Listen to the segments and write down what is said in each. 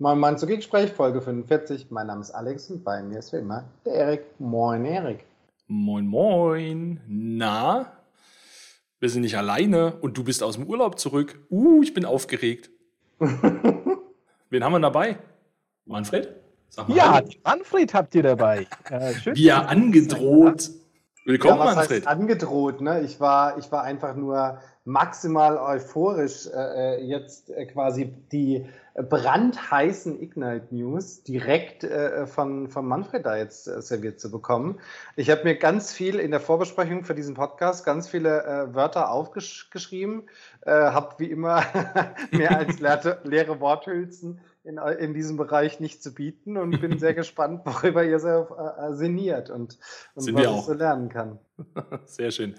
Moin Moin zu Gespräch, Folge 45. Mein Name ist Alex und bei mir ist wie immer der Erik. Moin Erik. Moin Moin. Na? Wir sind nicht alleine und du bist aus dem Urlaub zurück. Uh, ich bin aufgeregt. Wen haben wir dabei? Manfred? Ja, Manfred habt ihr dabei. Äh, schön. Er angedroht. Willkommen, ja, was Manfred. Heißt angedroht, ne? Ich war, ich war einfach nur maximal euphorisch, äh, äh jetzt äh, quasi die brandheißen Ignite News direkt äh, von, von Manfred da jetzt äh, serviert zu bekommen. Ich habe mir ganz viel in der Vorbesprechung für diesen Podcast ganz viele äh, Wörter aufgeschrieben, äh, habe wie immer mehr als leere, leere Worthülsen in, in diesem Bereich nicht zu bieten und bin sehr gespannt, worüber ihr so äh, sinniert und, und was ich so lernen kann. Sehr schön.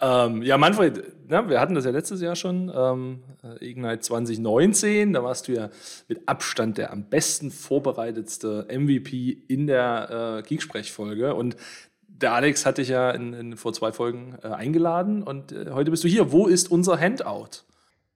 Ähm, ja, Manfred, ja, wir hatten das ja letztes Jahr schon, ähm, Ignite 2019, da warst du ja mit Abstand der am besten vorbereitetste MVP in der äh, Geeksprech-Folge und der Alex hat dich ja in, in, vor zwei Folgen äh, eingeladen und äh, heute bist du hier. Wo ist unser Handout?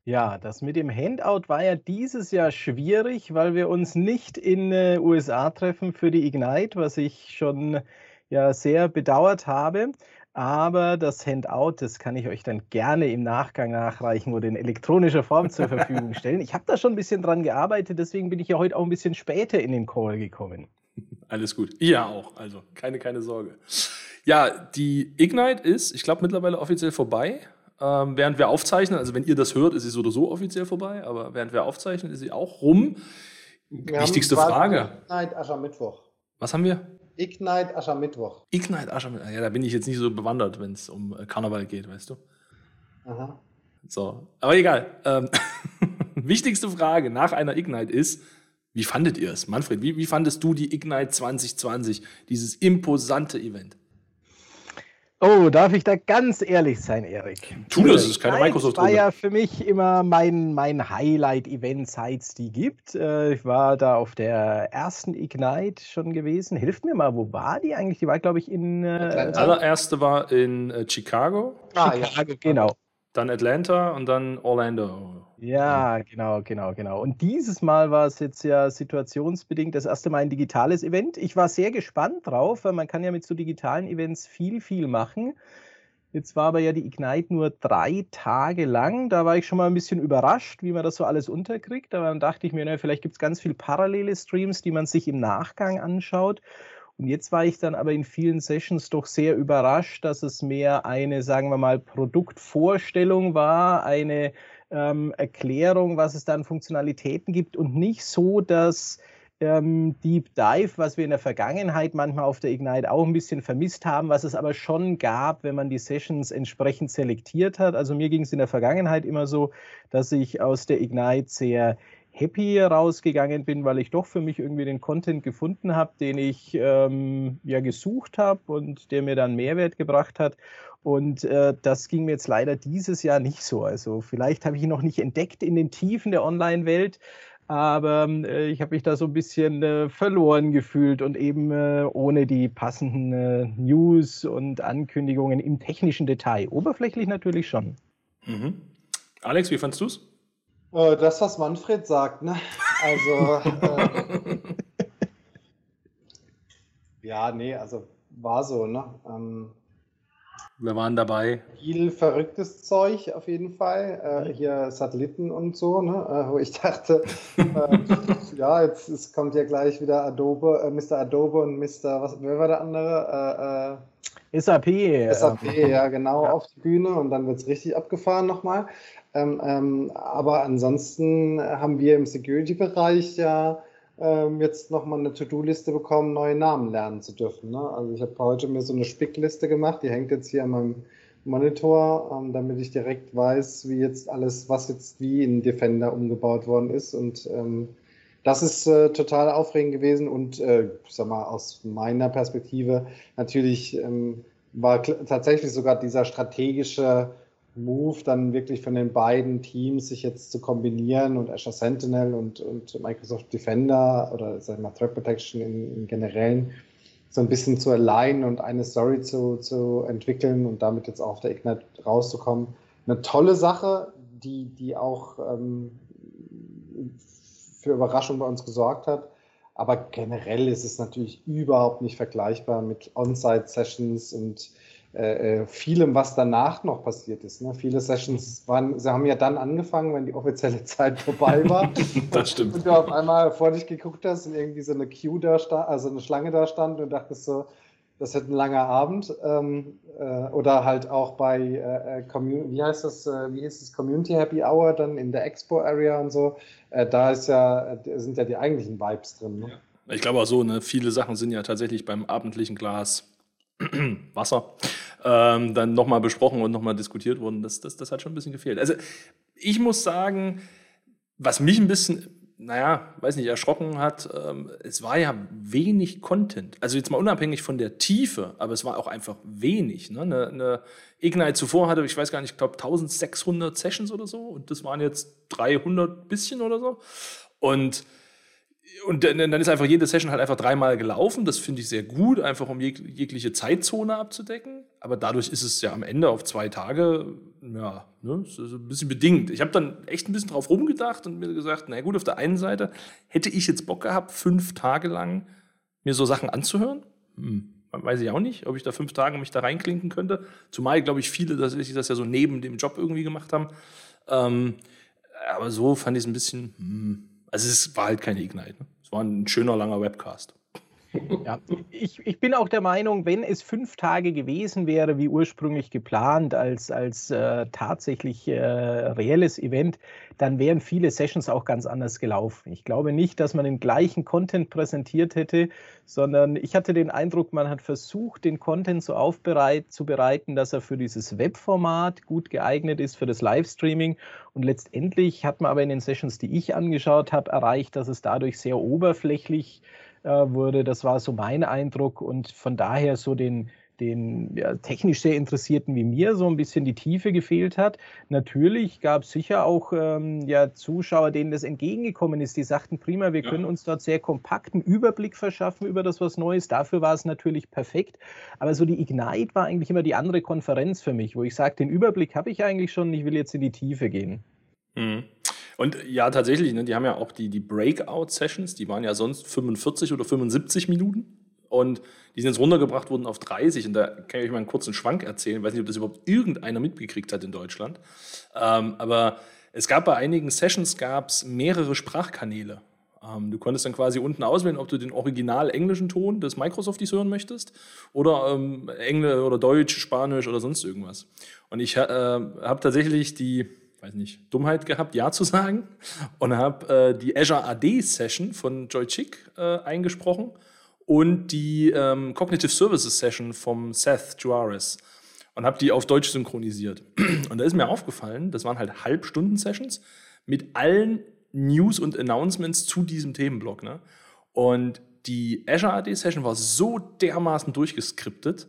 Ja, das mit dem Handout war ja dieses Jahr schwierig, weil wir uns nicht in äh, USA treffen für die Ignite, was ich schon ja sehr bedauert habe. Aber das Handout, das kann ich euch dann gerne im Nachgang nachreichen oder in elektronischer Form zur Verfügung stellen. Ich habe da schon ein bisschen dran gearbeitet, deswegen bin ich ja heute auch ein bisschen später in den Call gekommen. Alles gut. Ja auch, also keine, keine Sorge. Ja, die Ignite ist, ich glaube, mittlerweile offiziell vorbei ähm, während wir aufzeichnen. Also wenn ihr das hört, ist sie so oder so offiziell vorbei, aber während wir aufzeichnen, ist sie auch rum. Wir Wichtigste Frage. Ignite Aschermittwoch. Was haben wir? Ignite Aschermittwoch. Ignite Aschermittwoch. Ja, da bin ich jetzt nicht so bewandert, wenn es um äh, Karneval geht, weißt du? Aha. So, aber egal. Ähm, wichtigste Frage nach einer Ignite ist, wie fandet ihr es? Manfred, wie, wie fandest du die Ignite 2020, dieses imposante Event? Oh, darf ich da ganz ehrlich sein, Erik? Tu das, ist keine microsoft Das war ja für mich immer mein, mein Highlight-Event, seit es die gibt. Äh, ich war da auf der ersten Ignite schon gewesen. Hilft mir mal, wo war die eigentlich? Die war, glaube ich, in. Äh, die allererste war in äh, Chicago. Ah, Chicago, ja. genau. Dann Atlanta und dann Orlando. Ja, genau, genau, genau. Und dieses Mal war es jetzt ja situationsbedingt das erste Mal ein digitales Event. Ich war sehr gespannt drauf, weil man kann ja mit so digitalen Events viel, viel machen. Jetzt war aber ja die Ignite nur drei Tage lang. Da war ich schon mal ein bisschen überrascht, wie man das so alles unterkriegt. Aber dann dachte ich mir, na, vielleicht gibt es ganz viele parallele Streams, die man sich im Nachgang anschaut. Und jetzt war ich dann aber in vielen Sessions doch sehr überrascht, dass es mehr eine, sagen wir mal, Produktvorstellung war, eine ähm, Erklärung, was es da an Funktionalitäten gibt und nicht so, dass ähm, Deep Dive, was wir in der Vergangenheit manchmal auf der Ignite auch ein bisschen vermisst haben, was es aber schon gab, wenn man die Sessions entsprechend selektiert hat. Also mir ging es in der Vergangenheit immer so, dass ich aus der Ignite sehr happy rausgegangen bin, weil ich doch für mich irgendwie den Content gefunden habe, den ich ähm, ja gesucht habe und der mir dann Mehrwert gebracht hat. Und äh, das ging mir jetzt leider dieses Jahr nicht so. Also vielleicht habe ich ihn noch nicht entdeckt in den Tiefen der Online-Welt, aber äh, ich habe mich da so ein bisschen äh, verloren gefühlt und eben äh, ohne die passenden äh, News und Ankündigungen im technischen Detail. Oberflächlich natürlich schon. Mhm. Alex, wie fandest du es? Äh, das, was Manfred sagt, ne? Also. äh, ja, nee, also war so, ne? Ähm, wir waren dabei. Viel verrücktes Zeug auf jeden Fall. Äh, mhm. hier Satelliten und so, ne? Äh, wo ich dachte, äh, ja, jetzt, kommt ja gleich wieder Adobe, äh, Mr. Adobe und Mr. Was, wer war der andere? SAP. SAP, ja, genau, ja. auf die Bühne und dann wird es richtig abgefahren nochmal. Ähm, ähm, aber ansonsten haben wir im Security-Bereich ja ähm, jetzt nochmal eine To-Do-Liste bekommen, neue Namen lernen zu dürfen. Ne? Also ich habe heute mir so eine Spickliste gemacht, die hängt jetzt hier an meinem Monitor, ähm, damit ich direkt weiß, wie jetzt alles, was jetzt wie in Defender umgebaut worden ist. Und ähm, das ist äh, total aufregend gewesen und äh, sag mal, aus meiner Perspektive natürlich ähm, war tatsächlich sogar dieser strategische Move dann wirklich von den beiden Teams sich jetzt zu kombinieren und Azure Sentinel und, und Microsoft Defender oder sag mal Threat Protection im, im Generellen so ein bisschen zu alignen und eine Story zu, zu entwickeln und damit jetzt auch auf der Ignite rauszukommen. Eine tolle Sache, die, die auch ähm, für Überraschung bei uns gesorgt hat. Aber generell ist es natürlich überhaupt nicht vergleichbar mit On-Site-Sessions und äh, äh, vielem, was danach noch passiert ist. Ne? Viele Sessions waren, sie haben ja dann angefangen, wenn die offizielle Zeit vorbei war. das stimmt. Und du auf einmal vor dich geguckt hast und irgendwie so eine Queue da stand, also eine Schlange da stand und dachtest so, das wird ein langer Abend. Ähm, äh, oder halt auch bei, äh, äh wie heißt das, äh, wie ist das, Community Happy Hour dann in der Expo Area und so. Äh, da ist ja, sind ja die eigentlichen Vibes drin. Ne? Ich glaube auch so, ne, viele Sachen sind ja tatsächlich beim abendlichen Glas Wasser ähm, dann nochmal besprochen und nochmal diskutiert worden. Das, das, das hat schon ein bisschen gefehlt. Also ich muss sagen, was mich ein bisschen naja, weiß nicht, erschrocken hat, ähm, es war ja wenig Content. Also jetzt mal unabhängig von der Tiefe, aber es war auch einfach wenig. Ne? Eine, eine Ignite zuvor hatte, ich weiß gar nicht, ich glaube 1600 Sessions oder so und das waren jetzt 300 bisschen oder so. Und und dann ist einfach jede Session halt einfach dreimal gelaufen. Das finde ich sehr gut, einfach um jeg jegliche Zeitzone abzudecken. Aber dadurch ist es ja am Ende auf zwei Tage, ja, ne, ein bisschen bedingt. Ich habe dann echt ein bisschen drauf rumgedacht und mir gesagt, na gut, auf der einen Seite hätte ich jetzt Bock gehabt, fünf Tage lang mir so Sachen anzuhören. Hm, weiß ich auch nicht, ob ich da fünf Tage mich da reinklinken könnte. Zumal, glaube ich, viele dass ich das ja so neben dem Job irgendwie gemacht haben. Ähm, aber so fand ich es ein bisschen, hm, also es war halt keine Ignite. Ne? Es war ein schöner, langer Webcast. Ja, ich, ich bin auch der Meinung, wenn es fünf Tage gewesen wäre, wie ursprünglich geplant, als, als äh, tatsächlich äh, reelles Event, dann wären viele Sessions auch ganz anders gelaufen. Ich glaube nicht, dass man den gleichen Content präsentiert hätte, sondern ich hatte den Eindruck, man hat versucht, den Content so aufzubereiten, dass er für dieses Webformat gut geeignet ist, für das Livestreaming. Und letztendlich hat man aber in den Sessions, die ich angeschaut habe, erreicht, dass es dadurch sehr oberflächlich äh, wurde. Das war so mein Eindruck und von daher so den, den ja, technisch sehr Interessierten wie mir so ein bisschen die Tiefe gefehlt hat. Natürlich gab es sicher auch ähm, ja, Zuschauer, denen das entgegengekommen ist, die sagten, prima, wir ja. können uns dort sehr kompakten Überblick verschaffen über das, was Neues. Dafür war es natürlich perfekt. Aber so die Ignite war eigentlich immer die andere Konferenz für mich, wo ich sage, den Überblick habe ich eigentlich schon, ich will jetzt in die Tiefe gehen. Mhm. Und ja, tatsächlich, ne, die haben ja auch die, die Breakout-Sessions, die waren ja sonst 45 oder 75 Minuten. Und die sind jetzt runtergebracht worden auf 30. Und da kann ich euch mal einen kurzen Schwank erzählen. Ich weiß nicht, ob das überhaupt irgendeiner mitgekriegt hat in Deutschland. Ähm, aber es gab bei einigen Sessions gab's mehrere Sprachkanäle. Ähm, du konntest dann quasi unten auswählen, ob du den original englischen Ton des Microsofties hören möchtest oder ähm, Englisch oder Deutsch, Spanisch oder sonst irgendwas. Und ich äh, habe tatsächlich die weiß nicht, Dummheit gehabt, Ja zu sagen und habe äh, die Azure AD Session von Joy Chick äh, eingesprochen und die ähm, Cognitive Services Session vom Seth Juarez und habe die auf Deutsch synchronisiert. Und da ist mir aufgefallen, das waren halt Halbstunden-Sessions mit allen News und Announcements zu diesem Themenblock. Ne? Und die Azure AD Session war so dermaßen durchgeskriptet,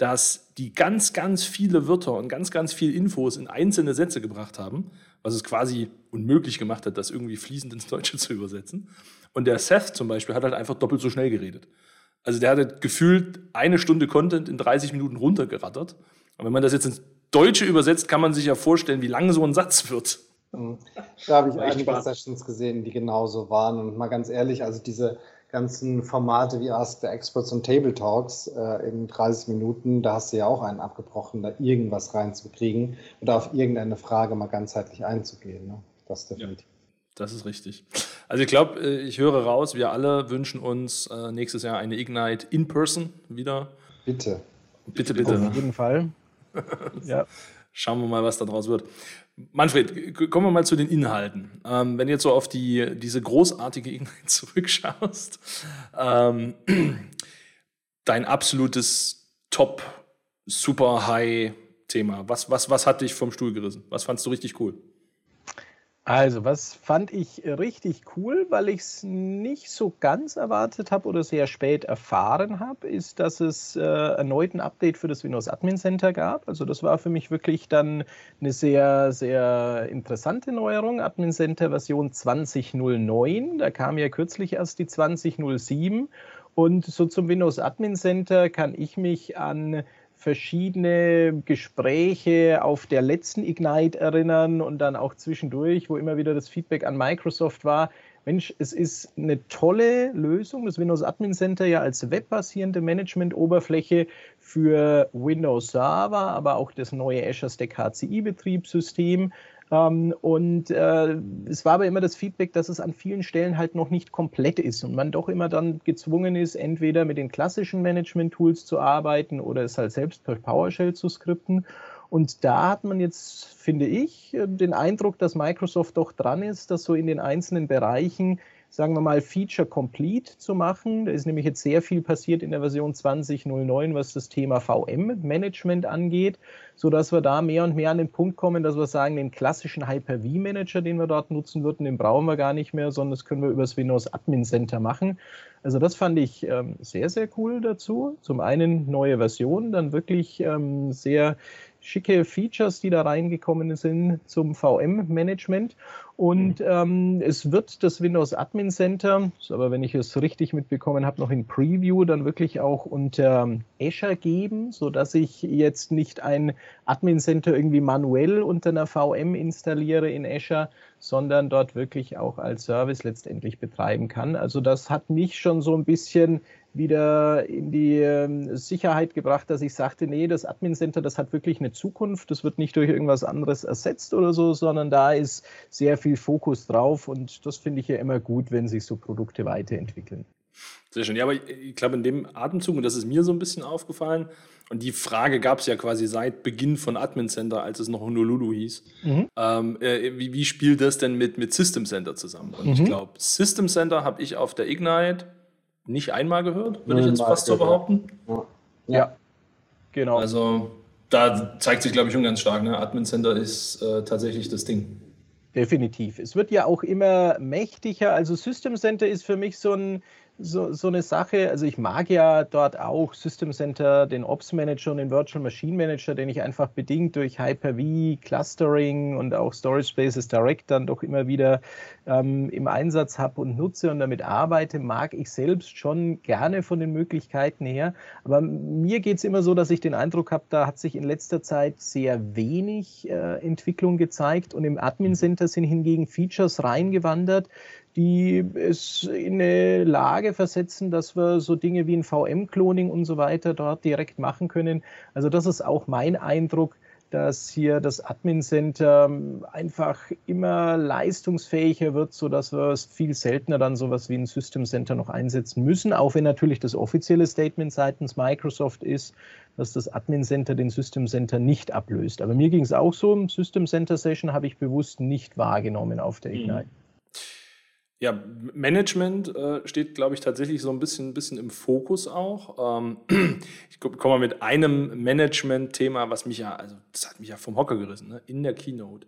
dass die ganz, ganz viele Wörter und ganz, ganz viel Infos in einzelne Sätze gebracht haben, was es quasi unmöglich gemacht hat, das irgendwie fließend ins Deutsche zu übersetzen. Und der Seth zum Beispiel hat halt einfach doppelt so schnell geredet. Also der hat gefühlt eine Stunde Content in 30 Minuten runtergerattert. Und wenn man das jetzt ins Deutsche übersetzt, kann man sich ja vorstellen, wie lang so ein Satz wird. Mhm. Da habe ich einige Sessions gesehen, die genauso waren. Und mal ganz ehrlich, also diese ganzen Formate wie Ask the Experts und Table Talks äh, in 30 Minuten, da hast du ja auch einen abgebrochen, da irgendwas reinzukriegen oder auf irgendeine Frage mal ganzheitlich einzugehen. Ne? Das definitiv. Ja, das ist richtig. Also ich glaube, äh, ich höre raus, wir alle wünschen uns äh, nächstes Jahr eine Ignite in person wieder. Bitte. Bitte, bitte. Auf jeden Fall. ja. Schauen wir mal, was daraus wird. Manfred, kommen wir mal zu den Inhalten. Ähm, wenn du jetzt so auf die, diese großartige Ignite zurückschaust, ähm, dein absolutes Top, super High Thema. Was, was, was hat dich vom Stuhl gerissen? Was fandst du richtig cool? Also, was fand ich richtig cool, weil ich es nicht so ganz erwartet habe oder sehr spät erfahren habe, ist, dass es äh, erneut ein Update für das Windows Admin Center gab. Also, das war für mich wirklich dann eine sehr, sehr interessante Neuerung. Admin Center Version 2009. Da kam ja kürzlich erst die 2007. Und so zum Windows Admin Center kann ich mich an verschiedene Gespräche auf der letzten Ignite erinnern und dann auch zwischendurch, wo immer wieder das Feedback an Microsoft war, Mensch, es ist eine tolle Lösung, das Windows Admin Center ja als webbasierende Management-Oberfläche für Windows Server, aber auch das neue Azure Stack HCI-Betriebssystem. Ähm, und äh, es war aber immer das Feedback, dass es an vielen Stellen halt noch nicht komplett ist und man doch immer dann gezwungen ist, entweder mit den klassischen Management-Tools zu arbeiten oder es halt selbst per PowerShell zu skripten. Und da hat man jetzt, finde ich, den Eindruck, dass Microsoft doch dran ist, dass so in den einzelnen Bereichen sagen wir mal, Feature Complete zu machen. Da ist nämlich jetzt sehr viel passiert in der Version 20.09, was das Thema VM-Management angeht, sodass wir da mehr und mehr an den Punkt kommen, dass wir sagen, den klassischen Hyper-V-Manager, den wir dort nutzen würden, den brauchen wir gar nicht mehr, sondern das können wir über das Windows Admin Center machen. Also das fand ich ähm, sehr, sehr cool dazu. Zum einen neue Version, dann wirklich ähm, sehr schicke Features, die da reingekommen sind zum VM-Management. Und mhm. ähm, es wird das Windows Admin Center, aber wenn ich es richtig mitbekommen habe, noch in Preview dann wirklich auch unter Azure geben, sodass ich jetzt nicht ein Admin Center irgendwie manuell unter einer VM installiere in Azure, sondern dort wirklich auch als Service letztendlich betreiben kann. Also das hat mich schon so ein bisschen wieder in die ähm, Sicherheit gebracht, dass ich sagte, nee, das Admin Center, das hat wirklich eine Zukunft. Das wird nicht durch irgendwas anderes ersetzt oder so, sondern da ist sehr viel Fokus drauf und das finde ich ja immer gut, wenn sich so Produkte weiterentwickeln. Sehr schön. Ja, aber ich glaube, in dem Atemzug, und das ist mir so ein bisschen aufgefallen, und die Frage gab es ja quasi seit Beginn von Admin Center, als es noch Honolulu hieß. Mhm. Ähm, äh, wie, wie, spielt das denn mit, mit System Center zusammen? Und mhm. ich glaube, System Center habe ich auf der Ignite nicht einmal gehört, würde ich jetzt fast so behaupten. Ja. ja. genau. Also da zeigt sich, glaube ich, schon ganz stark, ne? Admin Center ist äh, tatsächlich das Ding. Definitiv. Es wird ja auch immer mächtiger. Also System Center ist für mich so ein, so, so eine Sache. Also ich mag ja dort auch System Center, den Ops Manager und den Virtual Machine Manager, den ich einfach bedingt durch Hyper-V, Clustering und auch Storage Spaces Direct dann doch immer wieder ähm, im Einsatz habe und nutze und damit arbeite, mag ich selbst schon gerne von den Möglichkeiten her. Aber mir geht es immer so, dass ich den Eindruck habe, da hat sich in letzter Zeit sehr wenig äh, Entwicklung gezeigt und im Admin Center sind hingegen Features reingewandert, die es in eine Lage versetzen, dass wir so Dinge wie ein VM-Cloning und so weiter dort direkt machen können. Also das ist auch mein Eindruck, dass hier das Admin Center einfach immer leistungsfähiger wird, sodass wir es viel seltener dann sowas wie ein System Center noch einsetzen müssen, auch wenn natürlich das offizielle Statement seitens Microsoft ist, dass das Admin Center den System Center nicht ablöst. Aber mir ging es auch so, System Center Session habe ich bewusst nicht wahrgenommen auf der mhm. Ignite. Mhm. Ja, Management äh, steht, glaube ich, tatsächlich so ein bisschen, bisschen im Fokus auch. Ähm, ich komme mal mit einem Management-Thema, was mich ja, also das hat mich ja vom Hocker gerissen, ne? in der Keynote.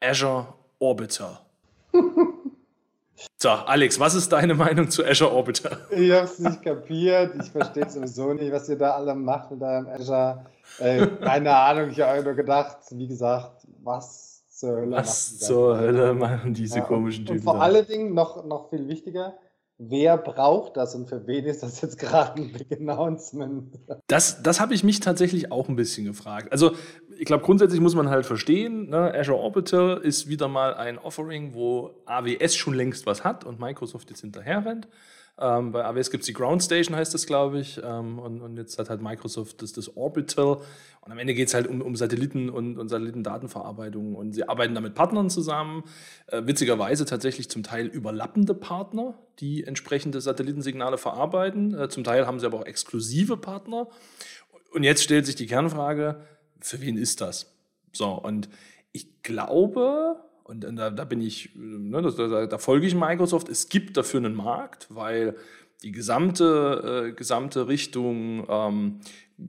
Azure Orbiter. so, Alex, was ist deine Meinung zu Azure Orbiter? Ich habe es nicht kapiert. Ich verstehe sowieso nicht, was ihr da alle macht mit eurem Azure. Äh, keine Ahnung, ich habe nur gedacht, wie gesagt, was zur Hölle Was zur Hölle machen diese ja, komischen Typen? Und vor allen Dingen noch, noch viel wichtiger, wer braucht das und für wen ist das jetzt gerade ein Big Announcement? Das, das habe ich mich tatsächlich auch ein bisschen gefragt. Also, ich glaube, grundsätzlich muss man halt verstehen, ne, Azure Orbital ist wieder mal ein Offering, wo AWS schon längst was hat und Microsoft jetzt hinterher rennt. Ähm, bei AWS gibt es die Ground Station, heißt das, glaube ich. Ähm, und, und, jetzt hat halt Microsoft das, das Orbital. Und am Ende geht es halt um, um Satelliten und, und Satellitendatenverarbeitung. Und sie arbeiten da mit Partnern zusammen. Äh, witzigerweise tatsächlich zum Teil überlappende Partner, die entsprechende Satellitensignale verarbeiten. Äh, zum Teil haben sie aber auch exklusive Partner. Und jetzt stellt sich die Kernfrage, für wen ist das? So, und ich glaube, und da, da bin ich, ne, da, da, folge ich Microsoft. Es gibt dafür einen Markt, weil die gesamte, äh, gesamte Richtung ähm,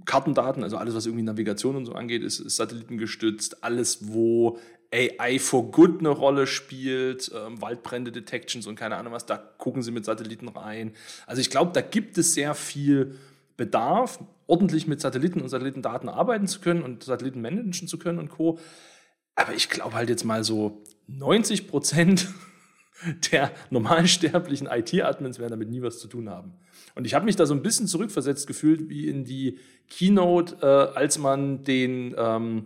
Kartendaten, also alles, was irgendwie Navigation und so angeht, ist, ist satellitengestützt. Alles, wo AI for Good eine Rolle spielt, ähm, Waldbrände Detections und keine Ahnung was, da gucken sie mit Satelliten rein. Also ich glaube, da gibt es sehr viel Bedarf, ordentlich mit Satelliten und Satellitendaten arbeiten zu können und Satelliten managen zu können und Co. Aber ich glaube halt jetzt mal so 90 Prozent der normalsterblichen IT-Admins werden damit nie was zu tun haben. Und ich habe mich da so ein bisschen zurückversetzt gefühlt, wie in die Keynote, äh, als man den, ähm,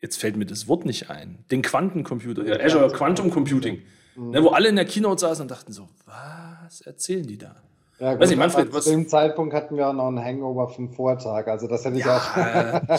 jetzt fällt mir das Wort nicht ein, den Quantencomputer, ja, Azure Quantum Computing, Mhm. Ne, wo alle in der Keynote saßen und dachten so, was erzählen die da? Ja, gut, Weiß ich, Manfred, zu dem Zeitpunkt hatten wir auch noch einen Hangover vom Vortag. Also das hätte ich ja, auch.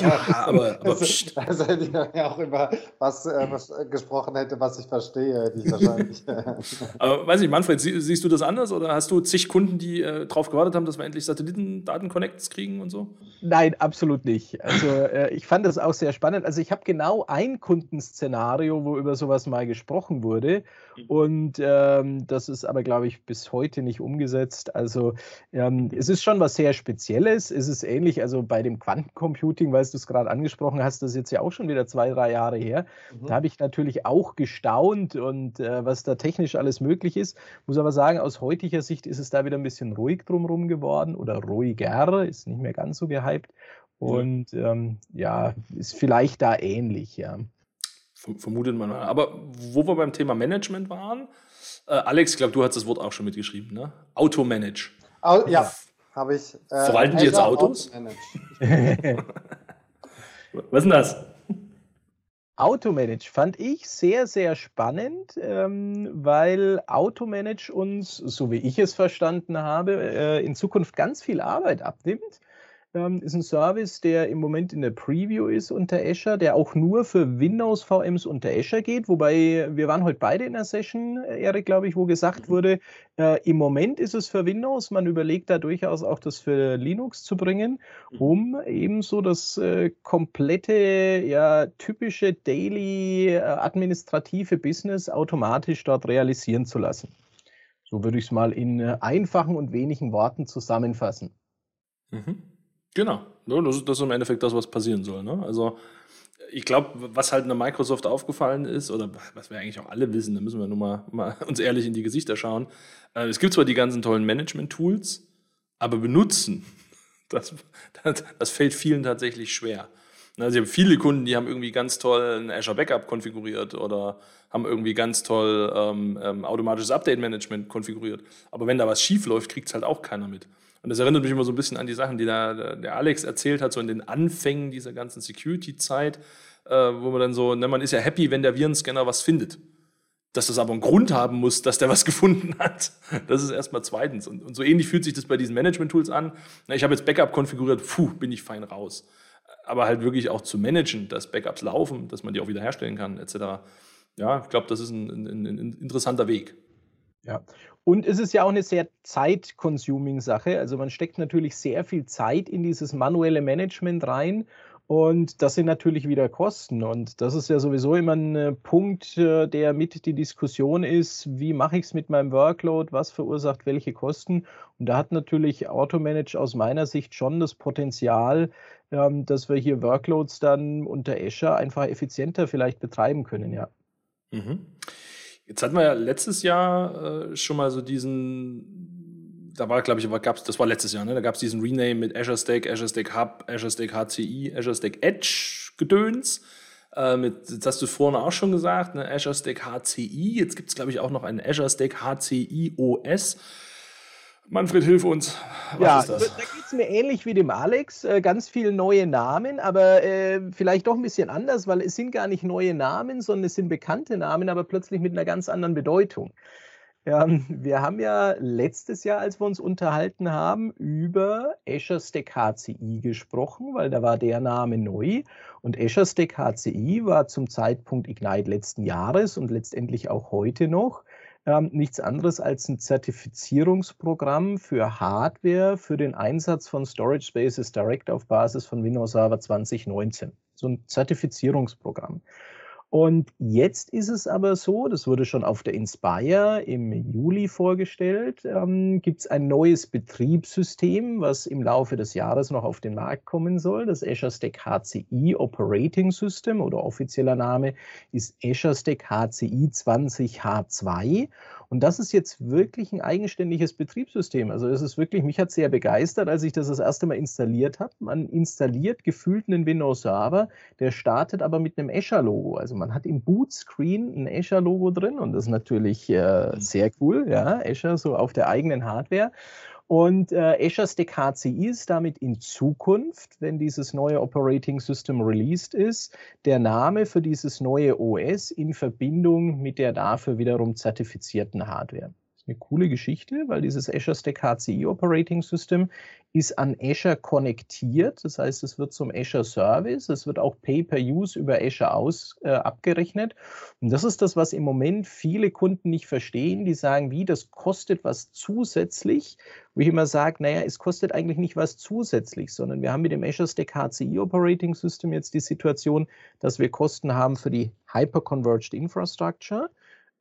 ja, aber, aber das, das hätte ich ja auch über was, äh, was gesprochen hätte, was ich verstehe, hätte ich wahrscheinlich. aber weiß ich, Manfred, sie, siehst du das anders oder hast du zig Kunden, die äh, darauf gewartet haben, dass wir endlich Satellitendaten-Connects kriegen und so? Nein, absolut nicht. Also äh, ich fand das auch sehr spannend. Also ich habe genau ein Kundenszenario, wo über sowas mal gesprochen wurde. Mhm. Und ähm, das ist aber, glaube ich, bis heute nicht umgesetzt. Also also ähm, es ist schon was sehr Spezielles. Es ist ähnlich, also bei dem Quantencomputing, weil du es gerade angesprochen hast, das ist jetzt ja auch schon wieder zwei, drei Jahre her. Mhm. Da habe ich natürlich auch gestaunt und äh, was da technisch alles möglich ist. Muss aber sagen, aus heutiger Sicht ist es da wieder ein bisschen ruhig drumherum geworden oder ruhiger, ist nicht mehr ganz so gehypt. Und ähm, ja, ist vielleicht da ähnlich, ja. Vermutet man. Aber wo wir beim Thema Management waren, äh, Alex, ich glaube, du hast das Wort auch schon mitgeschrieben, ne? Automanage. Au ja, habe ich. Äh, Verwalten die jetzt Autos? Was ist denn das? Automanage fand ich sehr, sehr spannend, ähm, weil Automanage uns, so wie ich es verstanden habe, äh, in Zukunft ganz viel Arbeit abnimmt ähm, ist ein Service, der im Moment in der Preview ist unter Azure, der auch nur für Windows VMs unter Azure geht. Wobei wir waren heute beide in der Session, äh, Erik, glaube ich, wo gesagt mhm. wurde, äh, im Moment ist es für Windows. Man überlegt da durchaus auch, das für Linux zu bringen, mhm. um ebenso das äh, komplette, ja, typische Daily äh, administrative Business automatisch dort realisieren zu lassen. So würde ich es mal in äh, einfachen und wenigen Worten zusammenfassen. Mhm. Genau, das ist, das ist im Endeffekt das, was passieren soll. Ne? Also ich glaube, was halt in der Microsoft aufgefallen ist, oder was wir eigentlich auch alle wissen, da müssen wir nur mal, mal uns ehrlich in die Gesichter schauen. Äh, es gibt zwar die ganzen tollen Management-Tools, aber benutzen, das, das, das, fällt vielen tatsächlich schwer. Also ich habe viele Kunden, die haben irgendwie ganz toll ein Azure Backup konfiguriert oder haben irgendwie ganz toll ähm, ähm, automatisches Update-Management konfiguriert. Aber wenn da was schief läuft, kriegt es halt auch keiner mit. Und das erinnert mich immer so ein bisschen an die Sachen, die da der Alex erzählt hat, so in den Anfängen dieser ganzen Security-Zeit, äh, wo man dann so, ne, man ist ja happy, wenn der Virenscanner was findet. Dass das aber einen Grund haben muss, dass der was gefunden hat. Das ist erstmal zweitens. Und, und so ähnlich fühlt sich das bei diesen Management-Tools an. Na, ich habe jetzt Backup konfiguriert, puh, bin ich fein raus. Aber halt wirklich auch zu managen, dass Backups laufen, dass man die auch wieder herstellen kann, etc. Ja, ich glaube, das ist ein, ein, ein interessanter Weg. Ja, und es ist ja auch eine sehr zeit-consuming Sache. Also man steckt natürlich sehr viel Zeit in dieses manuelle Management rein. Und das sind natürlich wieder Kosten. Und das ist ja sowieso immer ein äh, Punkt, äh, der mit die Diskussion ist, wie mache ich es mit meinem Workload, was verursacht welche Kosten. Und da hat natürlich Automanage aus meiner Sicht schon das Potenzial, ähm, dass wir hier Workloads dann unter Azure einfach effizienter vielleicht betreiben können, ja. Mhm. Jetzt hatten wir ja letztes Jahr äh, schon mal so diesen, da war, glaube ich, gab's, das war letztes Jahr, ne? da gab es diesen Rename mit Azure Stack, Azure Stack Hub, Azure Stack HCI, Azure Stack Edge Gedöns. Äh, mit, jetzt hast du vorhin auch schon gesagt, ne? Azure Stack HCI. Jetzt gibt es, glaube ich, auch noch einen Azure Stack HCI OS. Manfred, hilf uns. Was ja, ist das? da geht es mir ähnlich wie dem Alex. Äh, ganz viele neue Namen, aber äh, vielleicht doch ein bisschen anders, weil es sind gar nicht neue Namen, sondern es sind bekannte Namen, aber plötzlich mit einer ganz anderen Bedeutung. Ja, wir haben ja letztes Jahr, als wir uns unterhalten haben, über Azure Stack HCI gesprochen, weil da war der Name neu. Und Azure Stack HCI war zum Zeitpunkt Ignite letzten Jahres und letztendlich auch heute noch ähm, nichts anderes als ein Zertifizierungsprogramm für Hardware für den Einsatz von Storage Spaces direkt auf Basis von Windows Server 2019. So ein Zertifizierungsprogramm. Und jetzt ist es aber so, das wurde schon auf der Inspire im Juli vorgestellt, ähm, gibt es ein neues Betriebssystem, was im Laufe des Jahres noch auf den Markt kommen soll. Das Azure Stack HCI Operating System oder offizieller Name ist Azure Stack HCI 20H2. Und das ist jetzt wirklich ein eigenständiges Betriebssystem. Also es ist wirklich, mich hat sehr begeistert, als ich das das erste Mal installiert habe. Man installiert gefühlt einen Windows Server, der startet aber mit einem Azure-Logo. Also man hat im Bootscreen ein Azure-Logo drin und das ist natürlich äh, mhm. sehr cool, ja, Azure so auf der eigenen Hardware. Und äh, Azure Stack HCI ist damit in Zukunft, wenn dieses neue Operating System released ist, der Name für dieses neue OS in Verbindung mit der dafür wiederum zertifizierten Hardware eine coole Geschichte, weil dieses Azure Stack HCI Operating System ist an Azure konnektiert. Das heißt, es wird zum Azure Service, es wird auch Pay-per-Use über Azure aus, äh, abgerechnet. Und das ist das, was im Moment viele Kunden nicht verstehen. Die sagen, wie, das kostet was zusätzlich. Wo ich immer sage, naja, es kostet eigentlich nicht was zusätzlich, sondern wir haben mit dem Azure Stack HCI Operating System jetzt die Situation, dass wir Kosten haben für die Hyper-Converged Infrastructure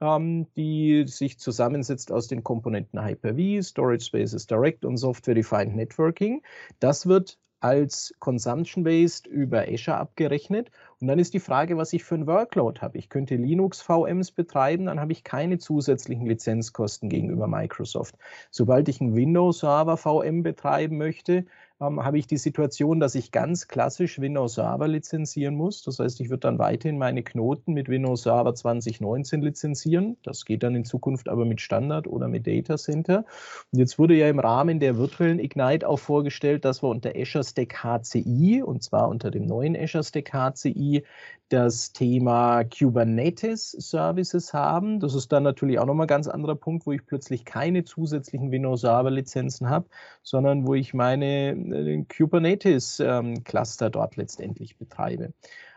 ähm, die sich zusammensetzt aus den Komponenten Hyper-V, Storage Spaces Direct und Software-Defined Networking. Das wird als Consumption-Based über Azure abgerechnet. Und dann ist die Frage, was ich für ein Workload habe. Ich könnte Linux-VMs betreiben, dann habe ich keine zusätzlichen Lizenzkosten gegenüber Microsoft. Sobald ich einen Windows-Server VM betreiben möchte, ähm, habe ich die Situation, dass ich ganz klassisch Windows Server lizenzieren muss. Das heißt, ich würde dann weiterhin meine Knoten mit Windows Server 2019 lizenzieren. Das geht dann in Zukunft aber mit Standard oder mit Data Center. Und jetzt wurde ja im Rahmen der virtuellen Ignite auch vorgestellt, dass wir unter Azure Stack HCI und zwar unter dem neuen Azure Stack HCI das Thema Kubernetes Services haben. Das ist dann natürlich auch nochmal ein ganz anderer Punkt, wo ich plötzlich keine zusätzlichen Windows Server Lizenzen habe, sondern wo ich meine äh, ähm, Cluster dort letztendlich betreibe.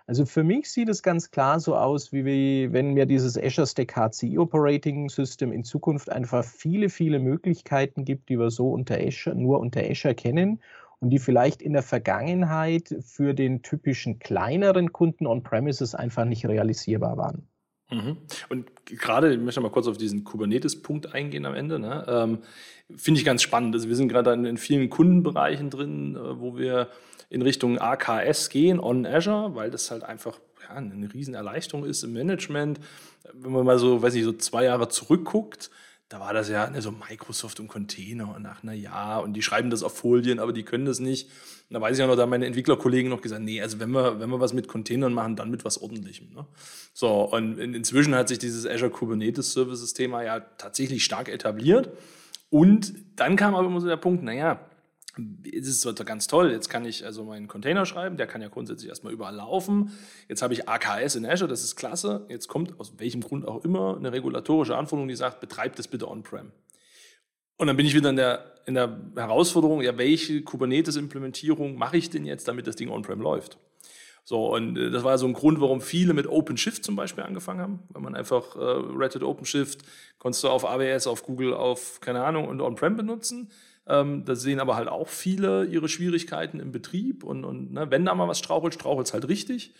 Also für mich sieht es ganz klar so aus, wie wir, wenn mir dieses Azure Stack HCI Operating System in Zukunft einfach viele, viele Möglichkeiten gibt, die wir so unter Azure, nur unter Azure kennen und die vielleicht in der Vergangenheit für den typischen kleineren Kunden on-premises einfach nicht realisierbar waren. Mhm. Und gerade, ich möchte mal kurz auf diesen Kubernetes-Punkt eingehen am Ende. Ne? Ähm, Finde ich ganz spannend. Also wir sind gerade in, vielen Kundenbereichen drin, äh, wo wir in Richtung AKS gehen, on Azure, weil das halt einfach ja, eine Riesenerleichterung ist im Management. Wenn man mal so, weiß ich, so zwei Jahre zurückguckt, da war das ja ne, so Microsoft und Container und ach, na ja, und die schreiben das auf Folien, aber die können das nicht. Und da weiß ich auch noch, da haben meine Entwicklerkollegen noch gesagt, nee, also wenn wir, wenn wir was mit Containern machen, dann mit was ordentlichem. Ne? So, und in, inzwischen hat sich dieses Azure Kubernetes Services Thema ja tatsächlich stark etabliert. Und dann kam aber immer so der Punkt, naja, es ist zwar ganz toll, jetzt kann ich also meinen Container schreiben, der kann ja grundsätzlich erstmal überall laufen. Jetzt habe ich AKS in Azure, das ist klasse. Jetzt kommt aus welchem Grund auch immer eine regulatorische Anforderung, die sagt, betreibt das bitte on-prem. Und dann bin ich wieder in der, in der Herausforderung, ja, welche Kubernetes-Implementierung mache ich denn jetzt, damit das Ding on-prem läuft? So, und äh, das war so ein Grund, warum viele mit OpenShift zum Beispiel angefangen haben, weil man einfach äh, Red Hat OpenShift konntest du auf AWS, auf Google, auf keine Ahnung und on-prem benutzen. Ähm, da sehen aber halt auch viele ihre Schwierigkeiten im Betrieb und, und ne, wenn da mal was strauchelt, strauchelt es halt richtig.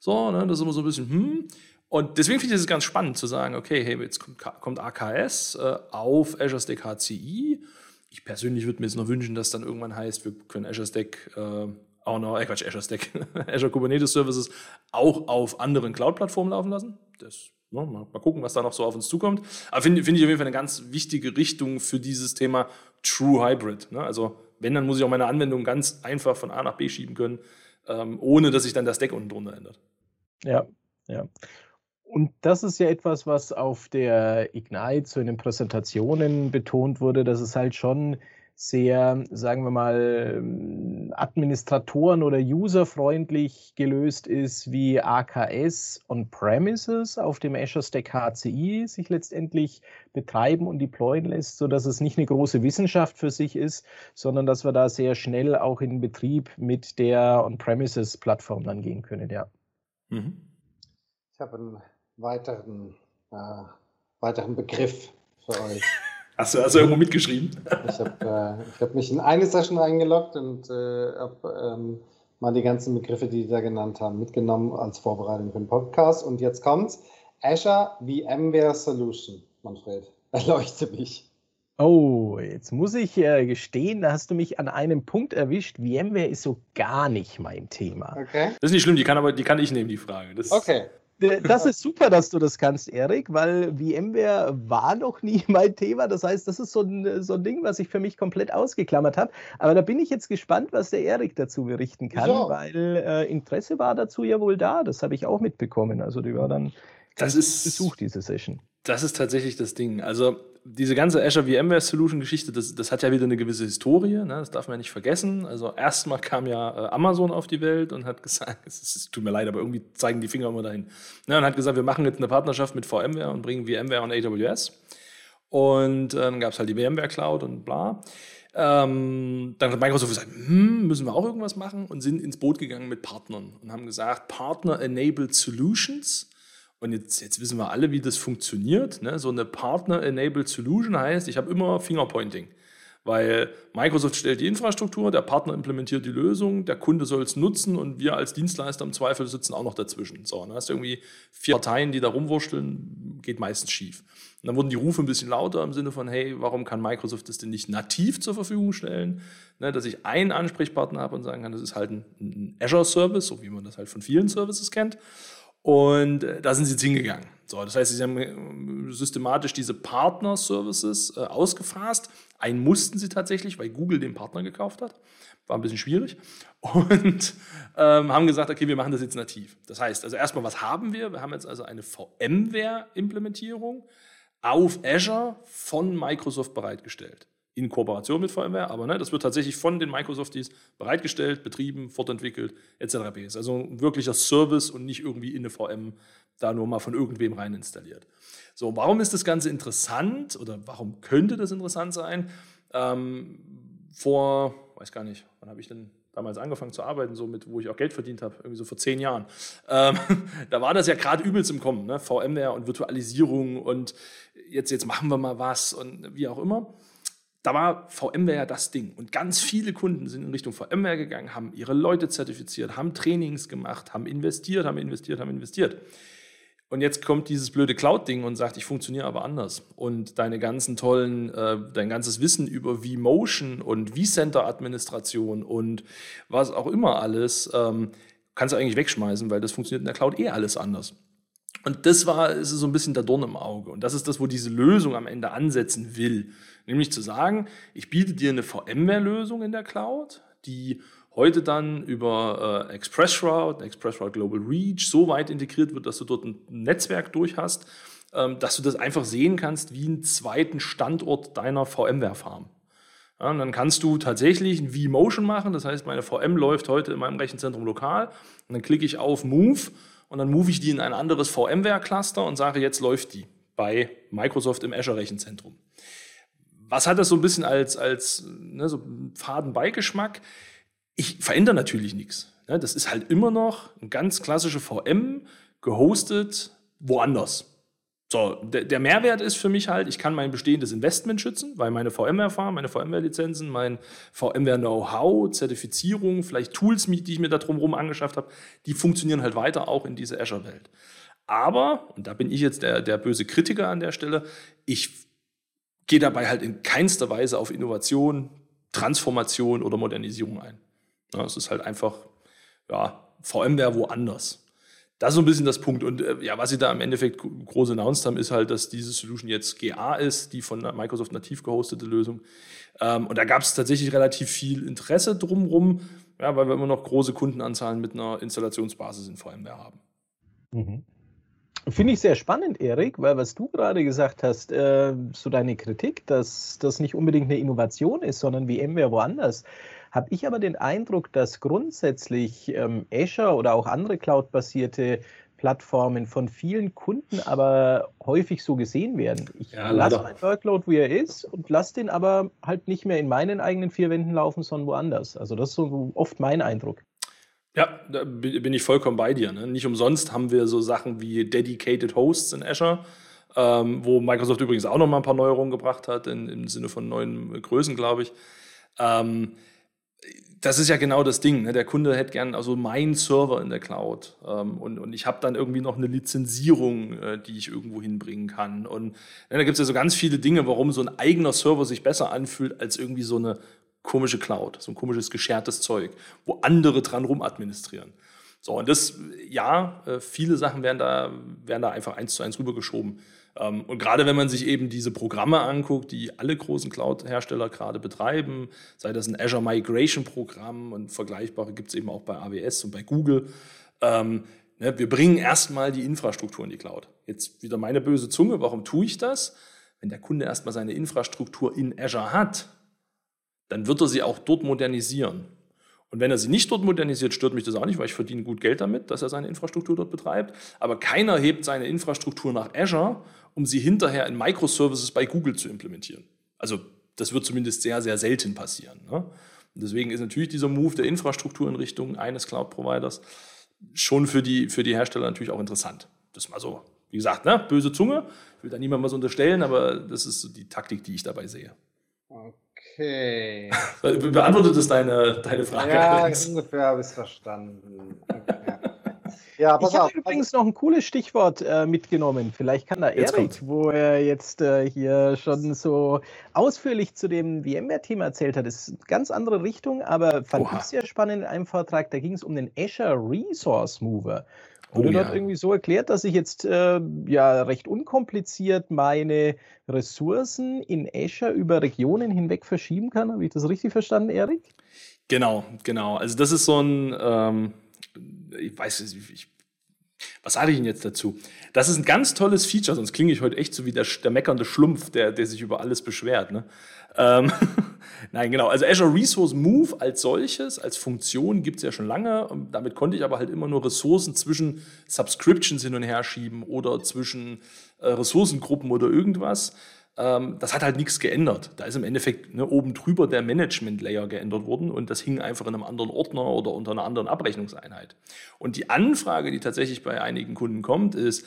So, ne, das ist immer so ein bisschen, hm. Und deswegen finde ich es ganz spannend zu sagen, okay, hey, jetzt kommt, kommt AKS äh, auf Azure Stack HCI. Ich persönlich würde mir jetzt noch wünschen, dass dann irgendwann heißt, wir können Azure Stack äh, auch noch, äh Quatsch, Azure Stack, Azure Kubernetes Services auch auf anderen Cloud-Plattformen laufen lassen. Das Ne, mal, mal, gucken, was da noch so auf uns zukommt. Aber finde find ich auf jeden Fall eine ganz wichtige Richtung für dieses Thema True Hybrid. Ne? Also wenn, dann muss ich auch meine Anwendung ganz einfach von A nach B schieben können, ähm, ohne dass sich dann das Deck unten drunter ändert. Ja, ja. Und das ist ja etwas, was auf der Ignite so in den Präsentationen betont wurde, dass es halt schon sehr, sagen wir mal, Administratoren- oder userfreundlich gelöst ist, wie AKS on-premises auf dem Azure Stack HCI sich letztendlich betreiben und deployen lässt, sodass es nicht eine große Wissenschaft für sich ist, sondern dass wir da sehr schnell auch in Betrieb mit der On-Premises-Plattform dann gehen können, ja. Mhm. Ich habe einen weiteren, äh, weiteren Begriff für euch. Hast du, hast du irgendwo mitgeschrieben? Ich habe äh, hab mich in eine Session eingeloggt und äh, habe ähm, mal die ganzen Begriffe, die die da genannt haben, mitgenommen als Vorbereitung für den Podcast. Und jetzt kommt's. Azure VMware Solution, Manfred. Erleuchte mich. Oh, jetzt muss ich äh, gestehen, da hast du mich an einem Punkt erwischt. VMware ist so gar nicht mein Thema. Okay. Das ist nicht schlimm, die kann aber die kann ich nehmen, die Frage. Das okay. Das ist super, dass du das kannst, Erik, weil VMware war noch nie mein Thema. Das heißt, das ist so ein, so ein Ding, was ich für mich komplett ausgeklammert habe. Aber da bin ich jetzt gespannt, was der Erik dazu berichten kann, ja. weil äh, Interesse war dazu ja wohl da. Das habe ich auch mitbekommen. Also die war dann das ist, besucht, diese Session. Das ist tatsächlich das Ding. Also diese ganze Azure VMware Solution Geschichte, das, das hat ja wieder eine gewisse Historie, ne? das darf man ja nicht vergessen. Also erstmal kam ja äh, Amazon auf die Welt und hat gesagt, es, ist, es, tut mir leid, aber irgendwie zeigen die Finger immer dahin. Ne? Und hat gesagt, wir machen jetzt eine Partnerschaft mit VMware und bringen VMware und AWS. Und äh, dann gab es halt die VMware Cloud und bla. Ähm, dann hat Microsoft gesagt, hm, müssen wir auch irgendwas machen und sind ins Boot gegangen mit Partnern und haben gesagt, Partner-Enabled Solutions und jetzt, jetzt wissen wir alle, wie das funktioniert. Ne? So eine Partner-Enabled Solution heißt, ich habe immer Fingerpointing. Weil Microsoft stellt die Infrastruktur, der Partner implementiert die Lösung, der Kunde soll es nutzen und wir als Dienstleister im Zweifel sitzen auch noch dazwischen. So, dann hast du irgendwie vier Parteien, die da rumwurschteln, geht meistens schief. Und dann wurden die Rufe ein bisschen lauter im Sinne von, hey, warum kann Microsoft das denn nicht nativ zur Verfügung stellen? Ne, dass ich einen Ansprechpartner habe und sagen kann, das ist halt ein, ein Azure-Service, so wie man das halt von vielen Services kennt. Und äh, da sind sie jetzt hingegangen. So, das heißt, sie haben äh, systematisch diese Partner-Services äh, ausgefasst. Einen mussten sie tatsächlich, weil Google den Partner gekauft hat. War ein bisschen schwierig. Und ähm, haben gesagt, okay, wir machen das jetzt nativ. Das heißt, also erstmal, was haben wir? Wir haben jetzt also eine VMware-Implementierung auf Azure von Microsoft bereitgestellt in Kooperation mit VMware, aber ne, das wird tatsächlich von den Microsofties bereitgestellt, betrieben, fortentwickelt, etc. Ist also ein wirklicher Service und nicht irgendwie in eine VM da nur mal von irgendwem rein installiert. So, warum ist das Ganze interessant oder warum könnte das interessant sein? Ähm, vor, weiß gar nicht, wann habe ich denn damals angefangen zu arbeiten, so mit, wo ich auch Geld verdient habe, irgendwie so vor zehn Jahren. Ähm, da war das ja gerade übelst im Kommen, ne? VMware und Virtualisierung und jetzt, jetzt machen wir mal was und wie auch immer da war VMware ja das Ding. Und ganz viele Kunden sind in Richtung VMware gegangen, haben ihre Leute zertifiziert, haben Trainings gemacht, haben investiert, haben investiert, haben investiert. Und jetzt kommt dieses blöde Cloud-Ding und sagt, ich funktioniere aber anders. Und deine ganzen tollen, äh, dein ganzes Wissen über vMotion und vCenter-Administration und was auch immer alles, ähm, kannst du eigentlich wegschmeißen, weil das funktioniert in der Cloud eh alles anders. Und das war ist so ein bisschen der Dorn im Auge. Und das ist das, wo diese Lösung am Ende ansetzen will. Nämlich zu sagen, ich biete dir eine VMware-Lösung in der Cloud, die heute dann über äh, ExpressRoute, ExpressRoute Global Reach so weit integriert wird, dass du dort ein Netzwerk durch hast, ähm, dass du das einfach sehen kannst wie einen zweiten Standort deiner VMware-Farm. Ja, und dann kannst du tatsächlich ein vMotion machen, das heißt, meine VM läuft heute in meinem Rechenzentrum lokal und dann klicke ich auf Move und dann move ich die in ein anderes VMware-Cluster und sage, jetzt läuft die bei Microsoft im Azure-Rechenzentrum. Was hat das so ein bisschen als, als ne, so Fadenbeigeschmack? Ich verändere natürlich nichts. Ne? Das ist halt immer noch ein ganz klassische VM, gehostet woanders. So, der, Mehrwert ist für mich halt, ich kann mein bestehendes Investment schützen, weil meine VMware-Farm, meine VMware-Lizenzen, mein VMware-Know-how, Zertifizierung, vielleicht Tools, die ich mir da drumherum angeschafft habe, die funktionieren halt weiter auch in dieser Azure-Welt. Aber, und da bin ich jetzt der, der böse Kritiker an der Stelle, ich gehe dabei halt in keinster Weise auf Innovation, Transformation oder Modernisierung ein. Ja, es ist halt einfach, ja, VMware woanders. Das ist so ein bisschen das Punkt. Und äh, ja, was sie da im Endeffekt groß announced haben, ist halt, dass diese Solution jetzt GA ist, die von Microsoft nativ gehostete Lösung. Ähm, und da gab es tatsächlich relativ viel Interesse drumherum, ja, weil wir immer noch große Kundenanzahlen mit einer Installationsbasis in VMware haben. Mhm. Finde ich sehr spannend, Erik, weil was du gerade gesagt hast, äh, so deine Kritik, dass das nicht unbedingt eine Innovation ist, sondern wie VMware woanders, habe ich aber den Eindruck, dass grundsätzlich ähm, Azure oder auch andere cloud-basierte Plattformen von vielen Kunden aber häufig so gesehen werden. Ich ja, lasse meinen Workload, wie er ist, und lasse den aber halt nicht mehr in meinen eigenen vier Wänden laufen, sondern woanders. Also das ist so oft mein Eindruck. Ja, da bin ich vollkommen bei dir. Ne? Nicht umsonst haben wir so Sachen wie Dedicated Hosts in Azure, ähm, wo Microsoft übrigens auch noch mal ein paar Neuerungen gebracht hat, in, im Sinne von neuen Größen, glaube ich. Ähm, das ist ja genau das Ding. Ne? Der Kunde hätte gern also meinen Server in der Cloud ähm, und, und ich habe dann irgendwie noch eine Lizenzierung, äh, die ich irgendwo hinbringen kann. Und ne, da gibt es ja so ganz viele Dinge, warum so ein eigener Server sich besser anfühlt als irgendwie so eine komische Cloud, so ein komisches geschertes Zeug, wo andere dran rumadministrieren. So, und das, ja, äh, viele Sachen werden da, werden da einfach eins zu eins rübergeschoben. Ähm, und gerade wenn man sich eben diese Programme anguckt, die alle großen Cloud-Hersteller gerade betreiben, sei das ein Azure Migration Programm und vergleichbare gibt es eben auch bei AWS und bei Google. Ähm, ne, wir bringen erstmal die Infrastruktur in die Cloud. Jetzt wieder meine böse Zunge, warum tue ich das? wenn der Kunde erstmal seine Infrastruktur in Azure hat, dann wird er sie auch dort modernisieren. Und wenn er sie nicht dort modernisiert, stört mich das auch nicht, weil ich verdiene gut Geld damit, dass er seine Infrastruktur dort betreibt. Aber keiner hebt seine Infrastruktur nach Azure, um sie hinterher in Microservices bei Google zu implementieren. Also das wird zumindest sehr, sehr selten passieren. Ne? deswegen ist natürlich dieser Move der Infrastruktur in Richtung eines Cloud-Providers schon für die, für die Hersteller natürlich auch interessant. Das ist mal so, wie gesagt, ne? böse Zunge. Ich will da niemandem was unterstellen, aber das ist so die Taktik, die ich dabei sehe. Okay. Beantwortet es deine, deine Frage? Ja, ungefähr habe ich es verstanden. Okay. Ja, pass ich habe übrigens noch ein cooles Stichwort äh, mitgenommen. Vielleicht kann da Erik, wo er jetzt äh, hier schon so ausführlich zu dem VMware-Thema erzählt hat, das ist eine ganz andere Richtung, aber fand Oha. ich sehr spannend in einem Vortrag. Da ging es um den Azure Resource Mover. Wurde oh, dort ja. irgendwie so erklärt, dass ich jetzt äh, ja recht unkompliziert meine Ressourcen in Azure über Regionen hinweg verschieben kann. Habe ich das richtig verstanden, Erik? Genau, genau. Also das ist so ein, ähm, ich weiß nicht, ich, was sage ich Ihnen jetzt dazu? Das ist ein ganz tolles Feature, sonst klinge ich heute echt so wie der, der meckernde Schlumpf, der, der sich über alles beschwert. Ne? Ähm, Nein, genau. Also Azure Resource Move als solches, als Funktion gibt es ja schon lange. Damit konnte ich aber halt immer nur Ressourcen zwischen Subscriptions hin und her schieben oder zwischen äh, Ressourcengruppen oder irgendwas. Ähm, das hat halt nichts geändert. Da ist im Endeffekt ne, oben drüber der Management-Layer geändert worden und das hing einfach in einem anderen Ordner oder unter einer anderen Abrechnungseinheit. Und die Anfrage, die tatsächlich bei einigen Kunden kommt, ist,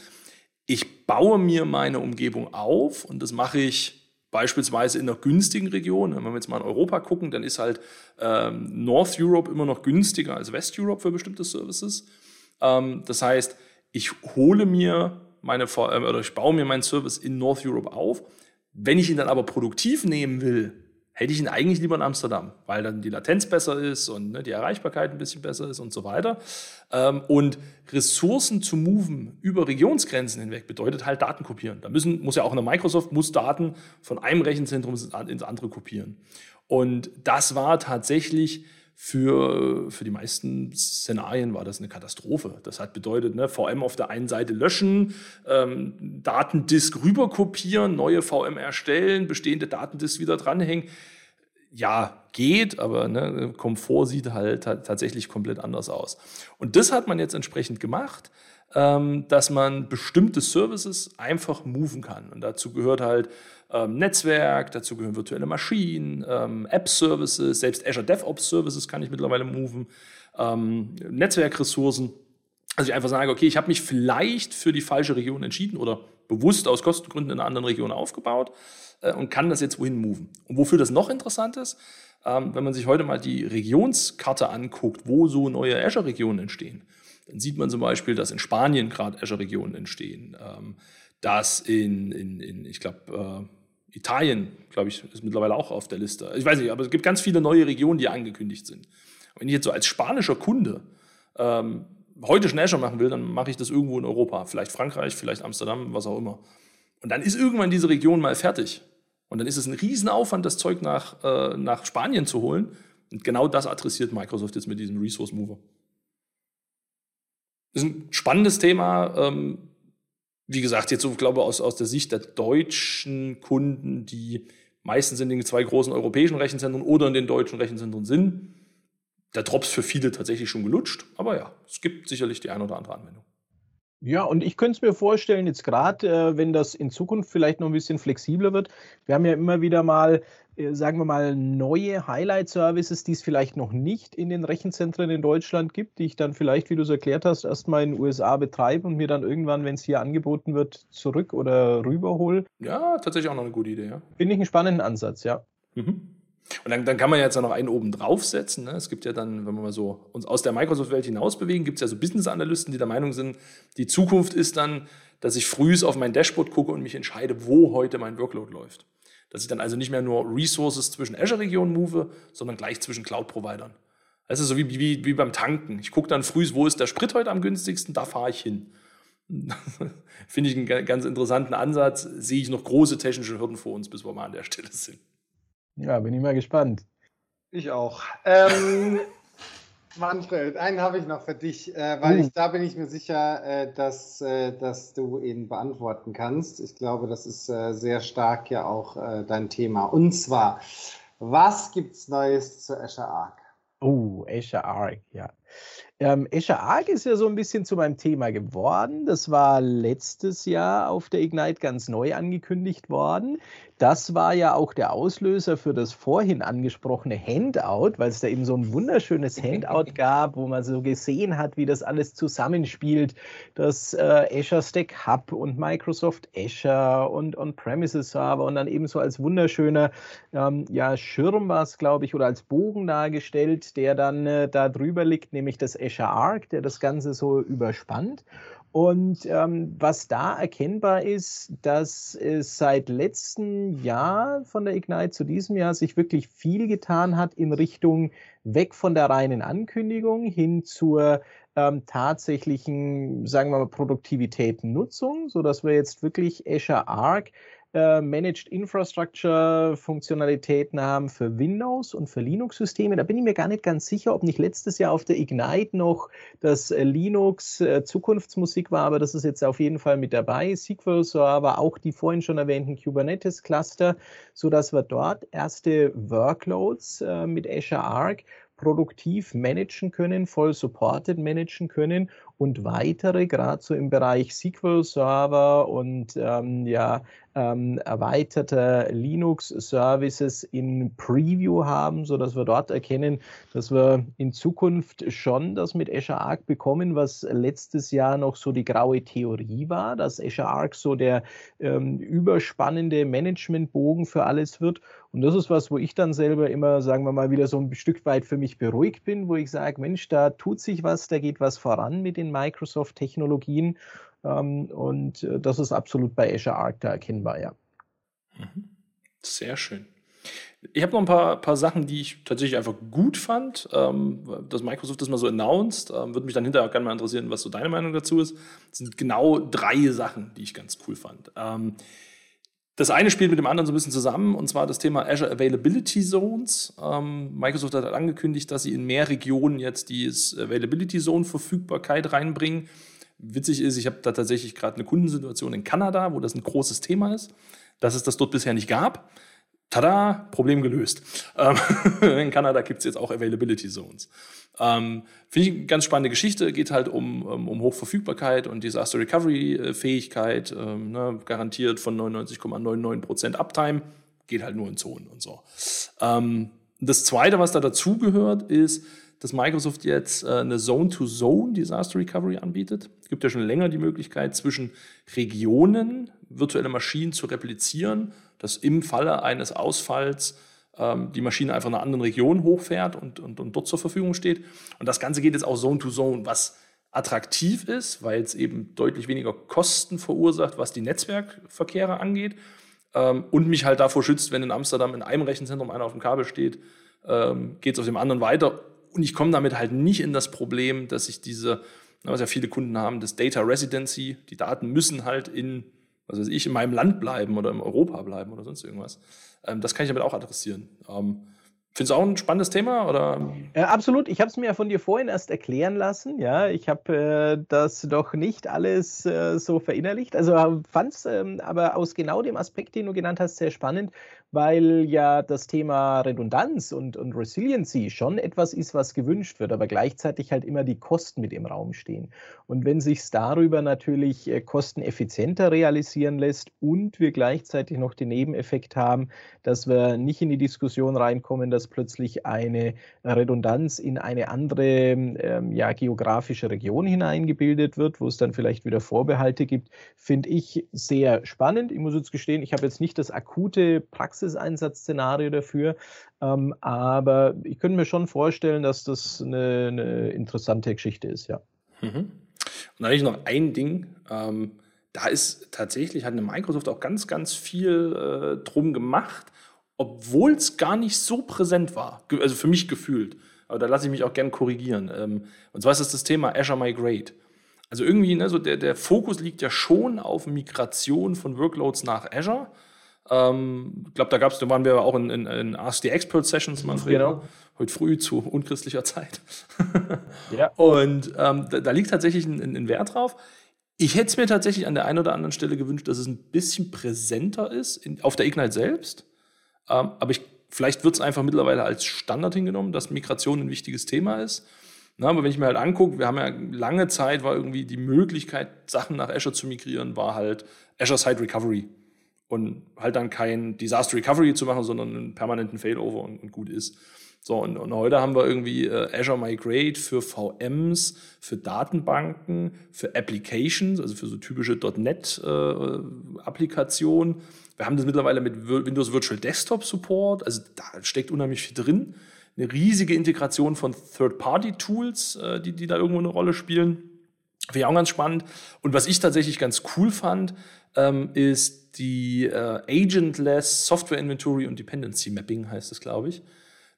ich baue mir meine Umgebung auf und das mache ich Beispielsweise in einer günstigen Region, wenn wir jetzt mal in Europa gucken, dann ist halt ähm, North Europe immer noch günstiger als West Europe für bestimmte Services. Ähm, das heißt, ich hole mir meine äh, oder ich baue mir meinen Service in North Europe auf. Wenn ich ihn dann aber produktiv nehmen will, hätte ich ihn eigentlich lieber in Amsterdam, weil dann die Latenz besser ist und ne, die Erreichbarkeit ein bisschen besser ist und so weiter. Ähm, und Ressourcen zu moven über Regionsgrenzen hinweg bedeutet halt Daten kopieren. Da müssen, muss ja auch eine Microsoft, muss Daten von einem Rechenzentrum ins andere kopieren. Und das war tatsächlich für, für die meisten Szenarien war das eine Katastrophe. Das hat bedeutet, ne, VM auf der einen Seite löschen, ähm, Datendisk rüberkopieren, neue VM erstellen, bestehende Datendisk wieder dranhängen. Ja, geht, aber ne, Komfort sieht halt tatsächlich komplett anders aus. Und das hat man jetzt entsprechend gemacht ähm, dass man bestimmte Services einfach moven kann. Und dazu gehört halt ähm, Netzwerk, dazu gehören virtuelle Maschinen, ähm, App-Services, selbst Azure DevOps-Services kann ich mittlerweile moven, ähm, Netzwerkressourcen. Also ich einfach sage, okay, ich habe mich vielleicht für die falsche Region entschieden oder bewusst aus Kostengründen in einer anderen Region aufgebaut äh, und kann das jetzt wohin moven. Und wofür das noch interessant ist, ähm, wenn man sich heute mal die Regionskarte anguckt, wo so neue Azure-Regionen entstehen, dann sieht man zum Beispiel, dass in Spanien gerade Azure-Regionen entstehen, ähm, dass in, in, in ich glaube, äh, Italien, glaube ich, ist mittlerweile auch auf der Liste. Ich weiß nicht, aber es gibt ganz viele neue Regionen, die angekündigt sind. Wenn ich jetzt so als spanischer Kunde ähm, heute Azure machen will, dann mache ich das irgendwo in Europa. Vielleicht Frankreich, vielleicht Amsterdam, was auch immer. Und dann ist irgendwann diese Region mal fertig. Und dann ist es ein Riesenaufwand, das Zeug nach, äh, nach Spanien zu holen. Und genau das adressiert Microsoft jetzt mit diesem Resource Mover. Das ist ein spannendes Thema. Ähm, wie gesagt, jetzt so, glaube aus, aus der Sicht der deutschen Kunden, die meistens in den zwei großen europäischen Rechenzentren oder in den deutschen Rechenzentren sind, der Drops für viele tatsächlich schon gelutscht. Aber ja, es gibt sicherlich die ein oder andere Anwendung. Ja, und ich könnte es mir vorstellen, jetzt gerade, äh, wenn das in Zukunft vielleicht noch ein bisschen flexibler wird. Wir haben ja immer wieder mal, äh, sagen wir mal, neue Highlight-Services, die es vielleicht noch nicht in den Rechenzentren in Deutschland gibt, die ich dann vielleicht, wie du es erklärt hast, erstmal in den USA betreibe und mir dann irgendwann, wenn es hier angeboten wird, zurück oder rüberhole. Ja, tatsächlich auch noch eine gute Idee, ja. Finde ich einen spannenden Ansatz, ja. Mhm. Und dann, dann kann man jetzt ja noch einen oben draufsetzen. Ne? Es gibt ja dann, wenn wir mal so uns aus der Microsoft-Welt hinaus bewegen, gibt es ja so Business-Analysten, die der Meinung sind, die Zukunft ist dann, dass ich frühs auf mein Dashboard gucke und mich entscheide, wo heute mein Workload läuft. Dass ich dann also nicht mehr nur Resources zwischen Azure-Regionen move, sondern gleich zwischen Cloud-Providern. Das ist so wie, wie, wie beim Tanken. Ich gucke dann früh, wo ist der Sprit heute am günstigsten, da fahre ich hin. Finde ich einen ganz interessanten Ansatz. Sehe ich noch große technische Hürden vor uns, bis wir mal an der Stelle sind. Ja, bin ich mal gespannt. Ich auch. Ähm, Manfred, einen habe ich noch für dich, äh, weil ich, da bin ich mir sicher, äh, dass, äh, dass du ihn beantworten kannst. Ich glaube, das ist äh, sehr stark ja auch äh, dein Thema. Und zwar, was gibt es Neues zu Azure Arc? Oh, Azure Arc, ja. Ähm, Azure Arc ist ja so ein bisschen zu meinem Thema geworden. Das war letztes Jahr auf der Ignite ganz neu angekündigt worden. Das war ja auch der Auslöser für das vorhin angesprochene Handout, weil es da eben so ein wunderschönes Handout gab, wo man so gesehen hat, wie das alles zusammenspielt. Das äh, Azure Stack Hub und Microsoft Azure und On-Premises Server und dann eben so als wunderschöner ähm, ja, Schirm war es, glaube ich, oder als Bogen dargestellt, der dann äh, da drüber liegt, nämlich das Azure Arc, der das Ganze so überspannt. Und ähm, was da erkennbar ist, dass es seit letztem Jahr von der Ignite zu diesem Jahr sich wirklich viel getan hat in Richtung weg von der reinen Ankündigung hin zur ähm, tatsächlichen, sagen wir mal, Produktivität Nutzung, sodass wir jetzt wirklich Azure Arc äh, Managed Infrastructure Funktionalitäten haben für Windows und für Linux-Systeme. Da bin ich mir gar nicht ganz sicher, ob nicht letztes Jahr auf der Ignite noch das äh, Linux äh, Zukunftsmusik war, aber das ist jetzt auf jeden Fall mit dabei. SQL Server, auch die vorhin schon erwähnten Kubernetes Cluster, sodass wir dort erste Workloads mit Azure Arc produktiv managen können, voll supported managen können und weitere, gerade so im Bereich SQL Server und ähm, ja, ähm, erweiterte Linux-Services in Preview haben, sodass wir dort erkennen, dass wir in Zukunft schon das mit Azure Arc bekommen, was letztes Jahr noch so die graue Theorie war, dass Azure Arc so der ähm, überspannende Managementbogen für alles wird. Und das ist was, wo ich dann selber immer, sagen wir mal, wieder so ein Stück weit für mich beruhigt bin, wo ich sage, Mensch, da tut sich was, da geht was voran mit den Microsoft-Technologien. Ähm, und äh, das ist absolut bei Azure Arc da erkennbar, ja. Mhm. Sehr schön. Ich habe noch ein paar, paar Sachen, die ich tatsächlich einfach gut fand, ähm, dass Microsoft das mal so announced. Ähm, Würde mich dann hinterher auch gerne mal interessieren, was so deine Meinung dazu ist. Das sind genau drei Sachen, die ich ganz cool fand. Ähm, das eine spielt mit dem anderen so ein bisschen zusammen, und zwar das Thema Azure Availability Zones. Ähm, Microsoft hat angekündigt, dass sie in mehr Regionen jetzt die Availability Zone Verfügbarkeit reinbringen. Witzig ist, ich habe da tatsächlich gerade eine Kundensituation in Kanada, wo das ein großes Thema ist, dass es das dort bisher nicht gab. Tada, Problem gelöst. Ähm, in Kanada gibt es jetzt auch Availability Zones. Ähm, Finde ich eine ganz spannende Geschichte. Geht halt um, um, um Hochverfügbarkeit und Disaster Recovery Fähigkeit, ähm, ne, garantiert von 99,99% Uptime. Geht halt nur in Zonen und so. Ähm, das zweite, was da dazugehört, ist, dass Microsoft jetzt äh, eine Zone-to-Zone Disaster Recovery anbietet. Es gibt ja schon länger die Möglichkeit, zwischen Regionen virtuelle Maschinen zu replizieren, dass im Falle eines Ausfalls ähm, die Maschine einfach in einer anderen Region hochfährt und, und, und dort zur Verfügung steht. Und das Ganze geht jetzt auch Zone-to-Zone, -Zone, was attraktiv ist, weil es eben deutlich weniger Kosten verursacht, was die Netzwerkverkehre angeht. Ähm, und mich halt davor schützt, wenn in Amsterdam in einem Rechenzentrum einer auf dem Kabel steht, ähm, geht es auf dem anderen weiter und ich komme damit halt nicht in das Problem, dass ich diese, was ja viele Kunden haben, das Data Residency, die Daten müssen halt in, was weiß ich, in meinem Land bleiben oder in Europa bleiben oder sonst irgendwas. Ähm, das kann ich damit auch adressieren. Ähm, Findest du auch ein spannendes Thema? Oder? Äh, absolut. Ich habe es mir ja von dir vorhin erst erklären lassen. Ja, ich habe äh, das doch nicht alles äh, so verinnerlicht. Also fand es ähm, aber aus genau dem Aspekt, den du genannt hast, sehr spannend, weil ja das Thema Redundanz und, und Resiliency schon etwas ist, was gewünscht wird, aber gleichzeitig halt immer die Kosten mit im Raum stehen. Und wenn sich darüber natürlich äh, kosteneffizienter realisieren lässt und wir gleichzeitig noch den Nebeneffekt haben, dass wir nicht in die Diskussion reinkommen, dass plötzlich eine Redundanz in eine andere ähm, ja, geografische Region hineingebildet wird, wo es dann vielleicht wieder Vorbehalte gibt, finde ich sehr spannend. Ich muss jetzt gestehen, ich habe jetzt nicht das akute Praxis Praxiseinsatzszenario dafür. Ähm, aber ich könnte mir schon vorstellen, dass das eine, eine interessante Geschichte ist, ja. Mhm. Und dann habe ich noch ein Ding. Ähm, da ist tatsächlich, hat eine Microsoft auch ganz, ganz viel äh, drum gemacht, obwohl es gar nicht so präsent war. Also für mich gefühlt. Aber da lasse ich mich auch gern korrigieren. Ähm, und zwar ist das das Thema Azure Migrate. Also irgendwie, ne, so der, der Fokus liegt ja schon auf Migration von Workloads nach Azure. Ähm, ich glaube, da gab's, da waren wir auch in, in, in Ask the Expert Sessions, Manfred. Genau. Heute früh zu unchristlicher Zeit. ja. Und ähm, da, da, liegt tatsächlich ein, ein Wert drauf. Ich hätte es mir tatsächlich an der einen oder anderen Stelle gewünscht, dass es ein bisschen präsenter ist in, auf der Ignite selbst. Ähm, aber ich, vielleicht wird es einfach mittlerweile als Standard hingenommen, dass Migration ein wichtiges Thema ist. Na, aber wenn ich mir halt angucke, wir haben ja lange Zeit, war irgendwie die Möglichkeit, Sachen nach Azure zu migrieren, war halt Azure Site Recovery. Und halt dann kein Disaster Recovery zu machen, sondern einen permanenten Failover und, und gut ist. So, und, und, heute haben wir irgendwie äh, Azure Migrate für VMs, für Datenbanken, für Applications, also für so typische .NET-Applikationen. Äh, wir haben das mittlerweile mit Windows Virtual Desktop Support, also da steckt unheimlich viel drin eine riesige Integration von Third-Party-Tools, äh, die, die da irgendwo eine Rolle spielen. Finde ich auch ganz spannend. Und was ich tatsächlich ganz cool fand, ähm, ist die äh, Agentless Software Inventory und Dependency Mapping, heißt es, glaube ich,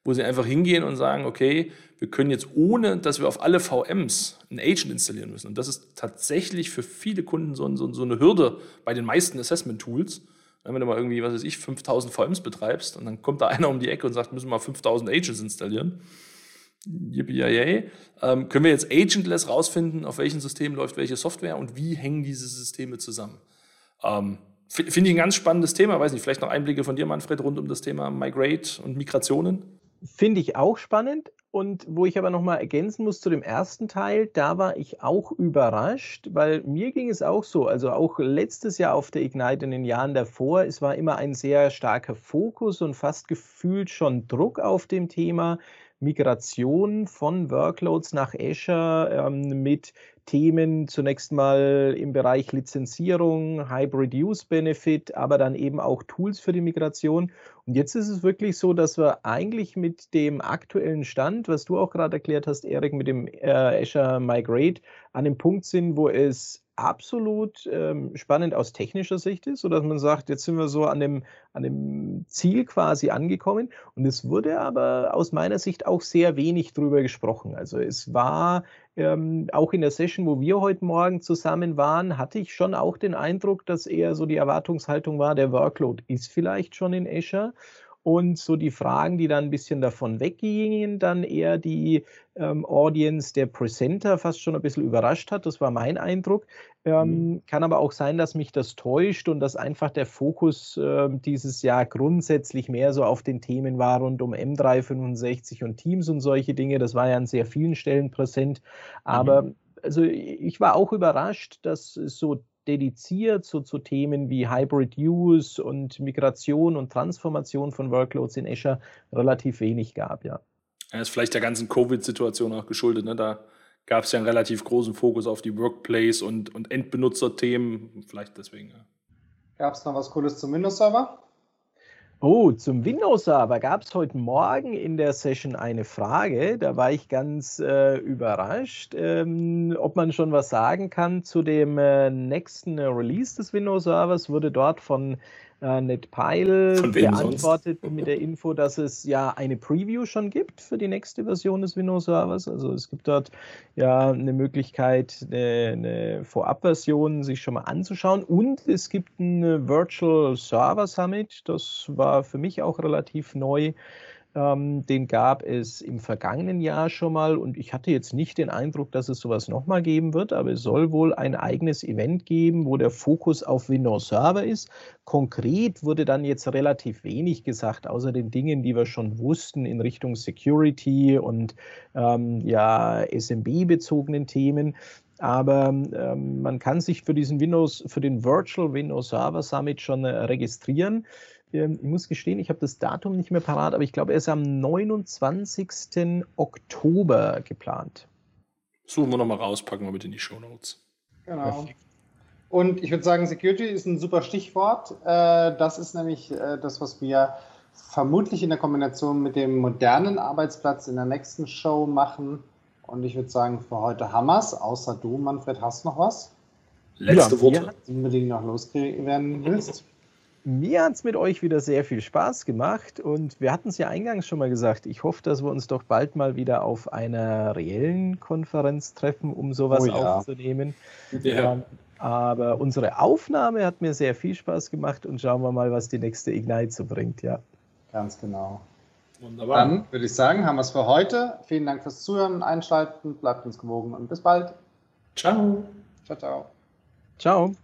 wo sie einfach hingehen und sagen, okay, wir können jetzt ohne, dass wir auf alle VMs ein Agent installieren müssen. Und das ist tatsächlich für viele Kunden so, so, so eine Hürde bei den meisten Assessment-Tools wenn du mal irgendwie, was weiß ich, 5000 VMs betreibst und dann kommt da einer um die Ecke und sagt, müssen wir mal 5000 Agents installieren. Yippie ähm, können wir jetzt agentless rausfinden, auf welchem System läuft welche Software und wie hängen diese Systeme zusammen. Ähm, Finde ich ein ganz spannendes Thema. Weiß nicht, vielleicht noch Einblicke von dir, Manfred, rund um das Thema Migrate und Migrationen? Finde ich auch spannend. Und wo ich aber nochmal ergänzen muss zu dem ersten Teil, da war ich auch überrascht, weil mir ging es auch so, also auch letztes Jahr auf der Ignite in den Jahren davor, es war immer ein sehr starker Fokus und fast gefühlt schon Druck auf dem Thema. Migration von Workloads nach Azure ähm, mit Themen zunächst mal im Bereich Lizenzierung, Hybrid Use Benefit, aber dann eben auch Tools für die Migration. Und jetzt ist es wirklich so, dass wir eigentlich mit dem aktuellen Stand, was du auch gerade erklärt hast, Erik, mit dem äh, Azure Migrate, an dem Punkt sind, wo es absolut ähm, spannend aus technischer Sicht ist, sodass man sagt, jetzt sind wir so an dem, an dem Ziel quasi angekommen. Und es wurde aber aus meiner Sicht auch sehr wenig drüber gesprochen. Also es war ähm, auch in der Session, wo wir heute Morgen zusammen waren, hatte ich schon auch den Eindruck, dass eher so die Erwartungshaltung war, der Workload ist vielleicht schon in Azure und so die Fragen, die dann ein bisschen davon weggingen, dann eher die ähm, Audience der Presenter fast schon ein bisschen überrascht hat. Das war mein Eindruck. Ähm, mhm. Kann aber auch sein, dass mich das täuscht und dass einfach der Fokus äh, dieses Jahr grundsätzlich mehr so auf den Themen war rund um M365 und Teams und solche Dinge. Das war ja an sehr vielen Stellen präsent. Aber mhm. also ich war auch überrascht, dass es so dediziert so zu Themen wie Hybrid Use und Migration und Transformation von Workloads in Azure relativ wenig gab, ja. Das ist vielleicht der ganzen Covid-Situation auch geschuldet. Ne? Da gab es ja einen relativ großen Fokus auf die Workplace- und, und Endbenutzer-Themen. Vielleicht deswegen. Ja. Gab es noch was Cooles zum Windows-Server? Oh, zum Windows-Server gab es heute Morgen in der Session eine Frage. Da war ich ganz äh, überrascht, ähm, ob man schon was sagen kann zu dem äh, nächsten Release des Windows-Servers. Wurde dort von äh, NetPile beantwortet sonst? mit der Info, dass es ja eine Preview schon gibt für die nächste Version des Windows Servers. Also es gibt dort ja eine Möglichkeit, eine, eine Vorabversion sich schon mal anzuschauen. Und es gibt ein Virtual Server Summit. Das war für mich auch relativ neu. Ähm, den gab es im vergangenen Jahr schon mal und ich hatte jetzt nicht den Eindruck, dass es sowas nochmal geben wird, aber es soll wohl ein eigenes Event geben, wo der Fokus auf Windows Server ist. Konkret wurde dann jetzt relativ wenig gesagt, außer den Dingen, die wir schon wussten in Richtung Security und ähm, ja, SMB-bezogenen Themen. Aber ähm, man kann sich für diesen Windows, für den Virtual Windows Server Summit schon äh, registrieren. Ähm, ich muss gestehen, ich habe das Datum nicht mehr parat, aber ich glaube, er ist am 29. Oktober geplant. Suchen wir nochmal raus, packen wir mit in die Show Notes. Genau. Und ich würde sagen, Security ist ein super Stichwort. Äh, das ist nämlich äh, das, was wir vermutlich in der Kombination mit dem modernen Arbeitsplatz in der nächsten Show machen. Und ich würde sagen, für heute Hammers, außer du, Manfred, hast noch was? Letzte ja, Worte. Unbedingt noch loswerden willst. Mir hat es mit euch wieder sehr viel Spaß gemacht und wir hatten es ja eingangs schon mal gesagt. Ich hoffe, dass wir uns doch bald mal wieder auf einer reellen Konferenz treffen, um sowas oh ja. aufzunehmen. Ja. Ähm, Aber unsere Aufnahme hat mir sehr viel Spaß gemacht und schauen wir mal, was die nächste Ignite so bringt, ja. Ganz genau. Wunderbar. Dann würde ich sagen, haben wir es für heute. Vielen Dank fürs Zuhören, Einschalten, bleibt uns gewogen und bis bald. Ciao. Ciao, ciao. Ciao.